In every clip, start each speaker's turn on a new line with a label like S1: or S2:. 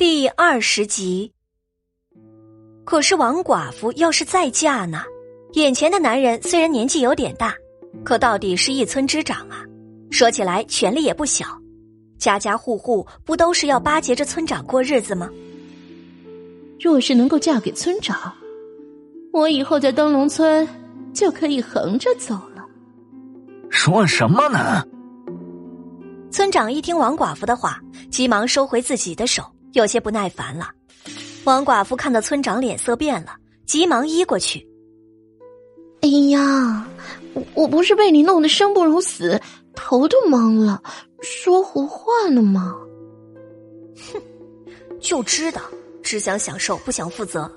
S1: 第二十集。可是王寡妇要是再嫁呢？眼前的男人虽然年纪有点大，可到底是一村之长啊，说起来权力也不小，家家户户不都是要巴结着村长过日子吗？
S2: 若是能够嫁给村长，我以后在灯笼村就可以横着走了。
S3: 说什么呢？
S1: 村长一听王寡妇的话，急忙收回自己的手。有些不耐烦了，王寡妇看到村长脸色变了，急忙依过去。
S2: 哎呀，我我不是被你弄得生不如死，头都懵了，说胡话呢吗？
S1: 哼，就知道只想享受不想负责。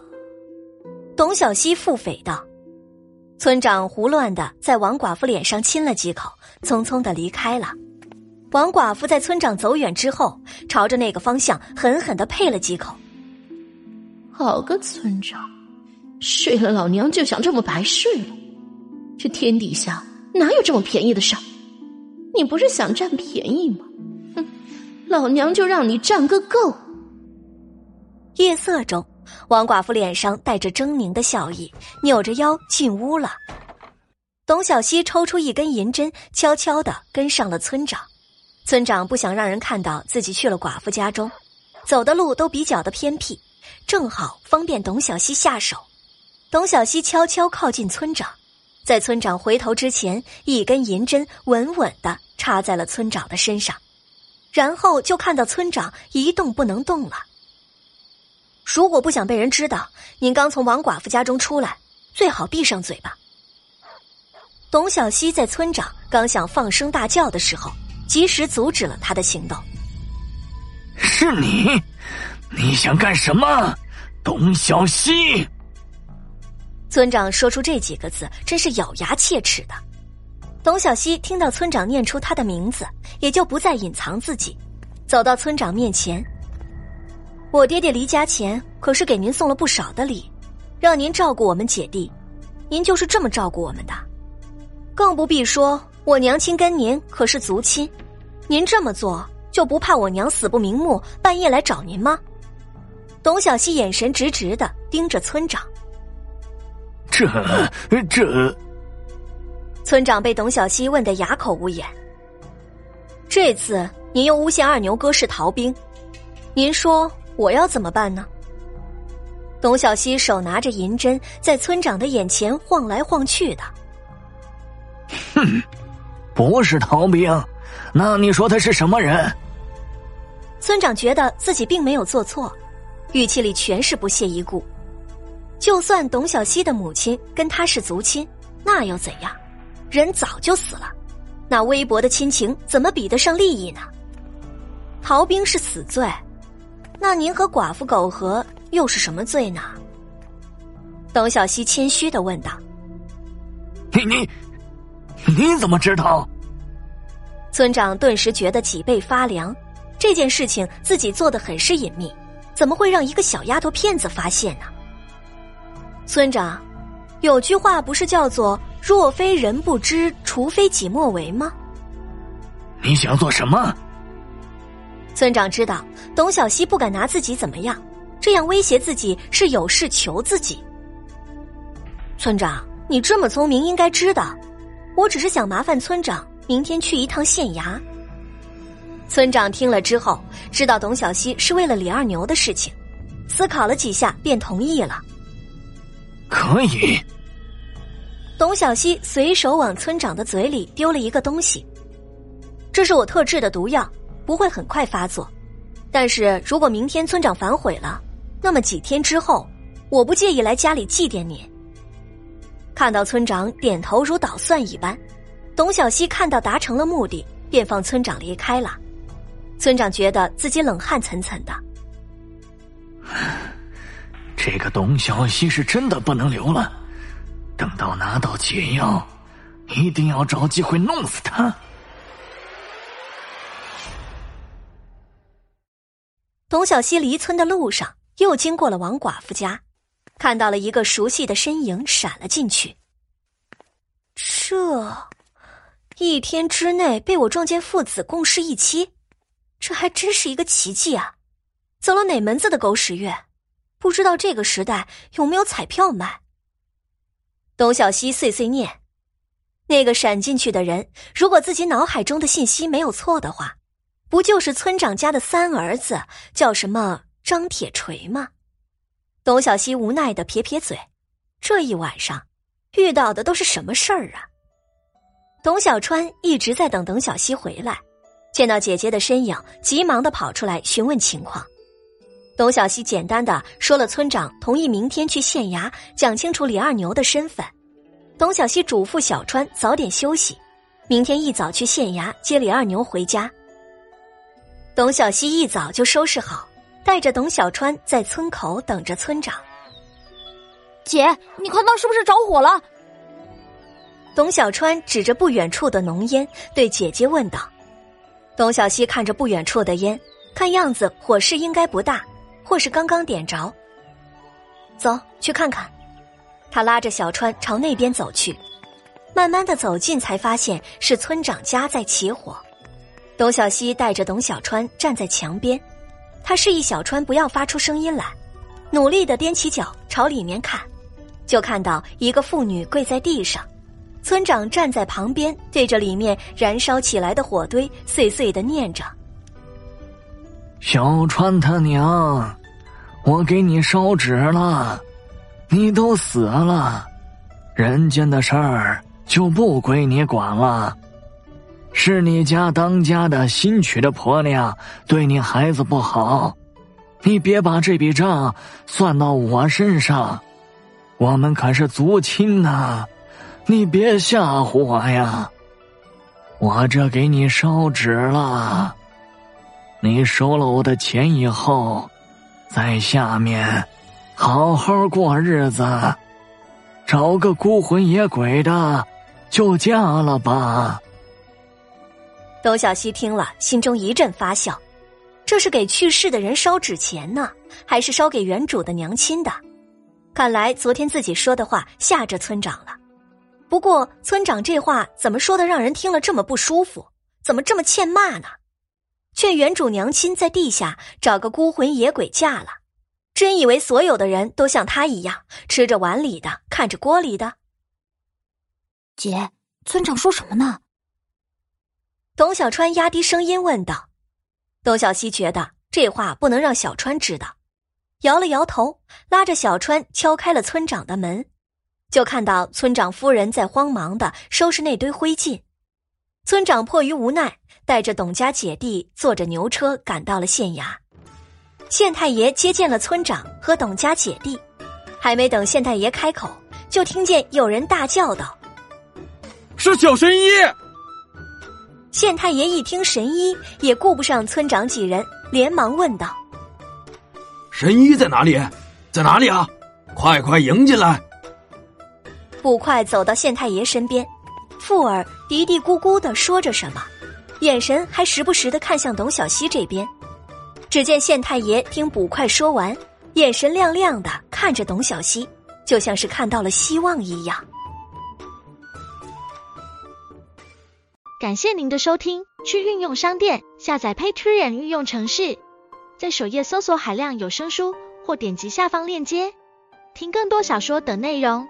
S1: 董小希腹诽道。村长胡乱的在王寡妇脸上亲了几口，匆匆的离开了。王寡妇在村长走远之后，朝着那个方向狠狠的呸了几口。
S2: 好个村长，睡了老娘就想这么白睡了？这天底下哪有这么便宜的事儿？你不是想占便宜吗？哼，老娘就让你占个够！
S1: 夜色中，王寡妇脸上带着狰狞的笑意，扭着腰进屋了。董小希抽出一根银针，悄悄的跟上了村长。村长不想让人看到自己去了寡妇家中，走的路都比较的偏僻，正好方便董小希下手。董小希悄悄靠近村长，在村长回头之前，一根银针稳稳的插在了村长的身上，然后就看到村长一动不能动了。如果不想被人知道您刚从王寡妇家中出来，最好闭上嘴巴。董小希在村长刚想放声大叫的时候。及时阻止了他的行动。
S3: 是你，你想干什么，董小西？
S1: 村长说出这几个字，真是咬牙切齿的。董小西听到村长念出他的名字，也就不再隐藏自己，走到村长面前。我爹爹离家前可是给您送了不少的礼，让您照顾我们姐弟，您就是这么照顾我们的，更不必说我娘亲跟您可是族亲。您这么做就不怕我娘死不瞑目，半夜来找您吗？董小希眼神直直的盯着村长。
S3: 这这，
S1: 村长被董小希问得哑口无言。这次您又诬陷二牛哥是逃兵，您说我要怎么办呢？董小希手拿着银针，在村长的眼前晃来晃去的。
S3: 哼，不是逃兵。那你说他是什么人？
S1: 村长觉得自己并没有做错，语气里全是不屑一顾。就算董小希的母亲跟他是族亲，那又怎样？人早就死了，那微薄的亲情怎么比得上利益呢？逃兵是死罪，那您和寡妇苟合又是什么罪呢？董小希谦虚的问道：“
S3: 你你你怎么知道？”
S1: 村长顿时觉得脊背发凉，这件事情自己做的很是隐秘，怎么会让一个小丫头片子发现呢？村长，有句话不是叫做“若非人不知，除非己莫为”吗？
S3: 你想做什么？
S1: 村长知道董小希不敢拿自己怎么样，这样威胁自己是有事求自己。村长，你这么聪明，应该知道，我只是想麻烦村长。明天去一趟县衙。村长听了之后，知道董小希是为了李二牛的事情，思考了几下，便同意了。
S3: 可以。
S1: 董小希随手往村长的嘴里丢了一个东西，这是我特制的毒药，不会很快发作，但是如果明天村长反悔了，那么几天之后，我不介意来家里祭奠您。看到村长点头如捣蒜一般。董小希看到达成了目的，便放村长离开了。村长觉得自己冷汗涔涔的。
S3: 这个董小希是真的不能留了，等到拿到解药，一定要找机会弄死他。
S1: 董小希离村的路上，又经过了王寡妇家，看到了一个熟悉的身影闪了进去。这。一天之内被我撞见父子共侍一妻，这还真是一个奇迹啊！走了哪门子的狗屎运？不知道这个时代有没有彩票卖？董小希碎碎念：“那个闪进去的人，如果自己脑海中的信息没有错的话，不就是村长家的三儿子，叫什么张铁锤吗？”董小希无奈的撇撇嘴：“这一晚上遇到的都是什么事儿啊？”董小川一直在等董小希回来，见到姐姐的身影，急忙的跑出来询问情况。董小希简单的说了村长同意明天去县衙讲清楚李二牛的身份。董小希嘱咐小川早点休息，明天一早去县衙接李二牛回家。董小希一早就收拾好，带着董小川在村口等着村长。
S4: 姐，你看那是不是着火了？
S1: 董小川指着不远处的浓烟，对姐姐问道。董小希看着不远处的烟，看样子火势应该不大。或是刚刚点着，走去看看。他拉着小川朝那边走去，慢慢的走近，才发现是村长家在起火。董小希带着董小川站在墙边，他示意小川不要发出声音来，努力的踮起脚朝里面看，就看到一个妇女跪在地上，村长站在旁边，对着里面燃烧起来的火堆碎碎的念着。
S3: 小川他娘，我给你烧纸了，你都死了，人间的事儿就不归你管了。是你家当家的新娶的婆娘对你孩子不好，你别把这笔账算到我身上，我们可是族亲呐，你别吓唬我呀。我这给你烧纸了。你收了我的钱以后，在下面好好过日子，找个孤魂野鬼的就嫁了吧。
S1: 董小西听了，心中一阵发笑，这是给去世的人烧纸钱呢，还是烧给原主的娘亲的？看来昨天自己说的话吓着村长了。不过村长这话怎么说的，让人听了这么不舒服？怎么这么欠骂呢？劝原主娘亲在地下找个孤魂野鬼嫁了，真以为所有的人都像他一样吃着碗里的看着锅里的？
S4: 姐，村长说什么呢？
S1: 董小川压低声音问道。董小希觉得这话不能让小川知道，摇了摇头，拉着小川敲开了村长的门，就看到村长夫人在慌忙的收拾那堆灰烬。村长迫于无奈。带着董家姐弟坐着牛车赶到了县衙，县太爷接见了村长和董家姐弟，还没等县太爷开口，就听见有人大叫道：“
S5: 是小神医！”
S1: 县太爷一听神医，也顾不上村长几人，连忙问道：“
S5: 神医在哪里？在哪里啊？快快迎进来！”
S1: 捕快走到县太爷身边，附耳嘀嘀咕咕的说着什么。眼神还时不时的看向董小希这边，只见县太爷听捕快说完，眼神亮亮的看着董小希，就像是看到了希望一样。
S6: 感谢您的收听，去运用商店下载 Patreon 运用城市，在首页搜索海量有声书，或点击下方链接听更多小说等内容。